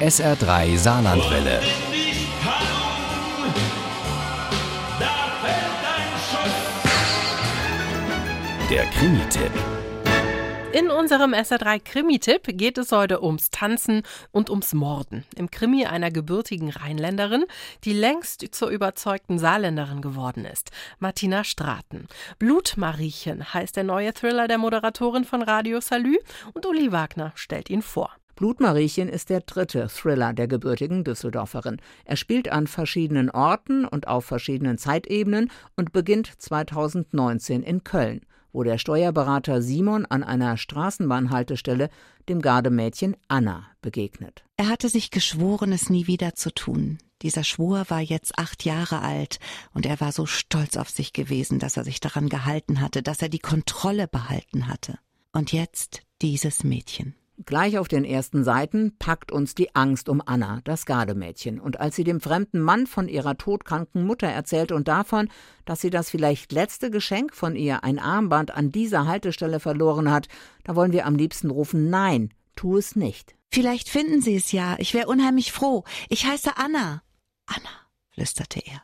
SR3 Saarlandwelle. Der Krimi-Tipp. In unserem SR3 Krimi-Tipp geht es heute ums Tanzen und ums Morden. Im Krimi einer gebürtigen Rheinländerin, die längst zur überzeugten Saarländerin geworden ist. Martina Straten. Blutmariechen heißt der neue Thriller der Moderatorin von Radio Salü und Uli Wagner stellt ihn vor. Blutmariechen ist der dritte Thriller der gebürtigen Düsseldorferin. Er spielt an verschiedenen Orten und auf verschiedenen Zeitebenen und beginnt 2019 in Köln wo der Steuerberater Simon an einer Straßenbahnhaltestelle dem Gardemädchen Anna begegnet. Er hatte sich geschworen, es nie wieder zu tun. Dieser Schwur war jetzt acht Jahre alt und er war so stolz auf sich gewesen, dass er sich daran gehalten hatte, dass er die Kontrolle behalten hatte. Und jetzt dieses Mädchen. Gleich auf den ersten Seiten packt uns die Angst um Anna, das Gardemädchen. Und als sie dem fremden Mann von ihrer todkranken Mutter erzählt und davon, dass sie das vielleicht letzte Geschenk von ihr, ein Armband, an dieser Haltestelle verloren hat, da wollen wir am liebsten rufen, nein, tu es nicht. Vielleicht finden Sie es ja. Ich wäre unheimlich froh. Ich heiße Anna. Anna, flüsterte er.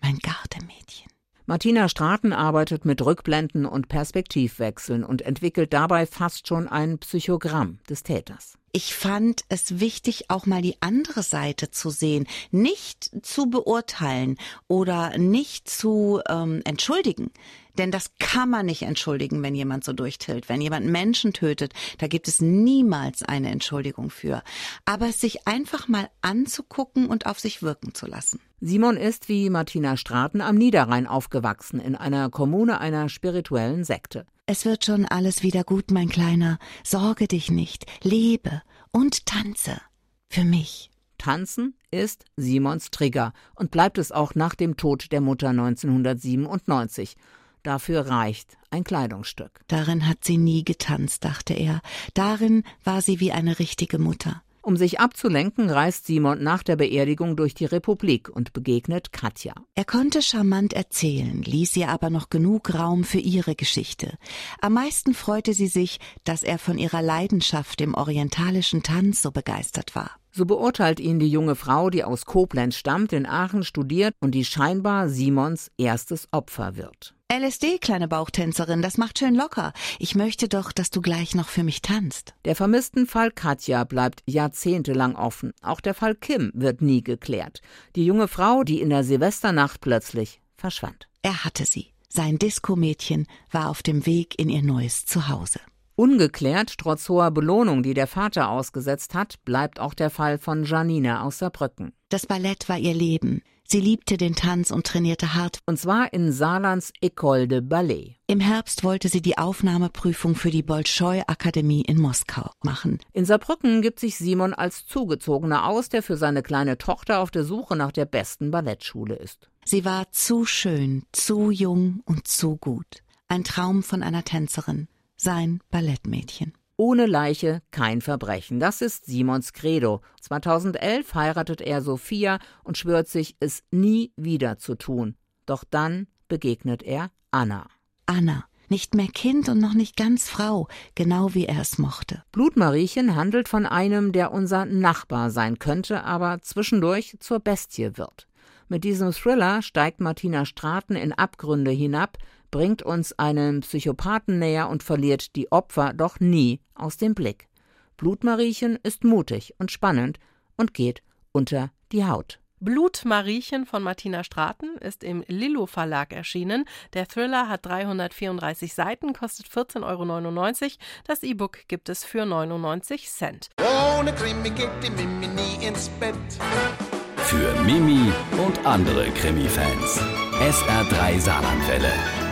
Mein Gardemädchen. Martina Straten arbeitet mit Rückblenden und Perspektivwechseln und entwickelt dabei fast schon ein Psychogramm des Täters. Ich fand es wichtig, auch mal die andere Seite zu sehen, nicht zu beurteilen oder nicht zu ähm, entschuldigen. Denn das kann man nicht entschuldigen, wenn jemand so durchtillt. Wenn jemand Menschen tötet, da gibt es niemals eine Entschuldigung für. Aber es sich einfach mal anzugucken und auf sich wirken zu lassen. Simon ist wie Martina Straten am Niederrhein aufgewachsen, in einer Kommune einer spirituellen Sekte. Es wird schon alles wieder gut, mein Kleiner. Sorge dich nicht, lebe und tanze. Für mich. Tanzen ist Simons Trigger und bleibt es auch nach dem Tod der Mutter 1997. Dafür reicht ein Kleidungsstück. Darin hat sie nie getanzt, dachte er. Darin war sie wie eine richtige Mutter. Um sich abzulenken, reist Simon nach der Beerdigung durch die Republik und begegnet Katja. Er konnte charmant erzählen, ließ ihr aber noch genug Raum für ihre Geschichte. Am meisten freute sie sich, dass er von ihrer Leidenschaft im orientalischen Tanz so begeistert war. So beurteilt ihn die junge Frau, die aus Koblenz stammt, in Aachen studiert und die scheinbar Simons erstes Opfer wird. LSD, kleine Bauchtänzerin, das macht schön locker. Ich möchte doch, dass du gleich noch für mich tanzt. Der vermissten Fall Katja bleibt jahrzehntelang offen. Auch der Fall Kim wird nie geklärt. Die junge Frau, die in der Silvesternacht plötzlich verschwand. Er hatte sie. Sein Diskomädchen war auf dem Weg in ihr neues Zuhause. Ungeklärt, trotz hoher Belohnung, die der Vater ausgesetzt hat, bleibt auch der Fall von Janine aus Saarbrücken. Das Ballett war ihr Leben. Sie liebte den Tanz und trainierte hart. Und zwar in Saarlands École de Ballet. Im Herbst wollte sie die Aufnahmeprüfung für die Bolschoi-Akademie in Moskau machen. In Saarbrücken gibt sich Simon als Zugezogener aus, der für seine kleine Tochter auf der Suche nach der besten Ballettschule ist. Sie war zu schön, zu jung und zu gut. Ein Traum von einer Tänzerin sein Ballettmädchen. Ohne Leiche kein Verbrechen. Das ist Simons Credo. 2011 heiratet er Sophia und schwört sich, es nie wieder zu tun. Doch dann begegnet er Anna. Anna, nicht mehr Kind und noch nicht ganz Frau, genau wie er es mochte. Blutmariechen handelt von einem, der unser Nachbar sein könnte, aber zwischendurch zur Bestie wird. Mit diesem Thriller steigt Martina Straten in Abgründe hinab, bringt uns einen Psychopathen näher und verliert die Opfer doch nie aus dem Blick. Blutmariechen ist mutig und spannend und geht unter die Haut. Blutmariechen von Martina Straten ist im Lillo Verlag erschienen. Der Thriller hat 334 Seiten, kostet 14,99 Euro. Das E-Book gibt es für 99 Cent. Ohne Krimi geht die Mimi nie ins Bett. Für Mimi und andere Krimi-Fans. SR3 Saarlandwelle.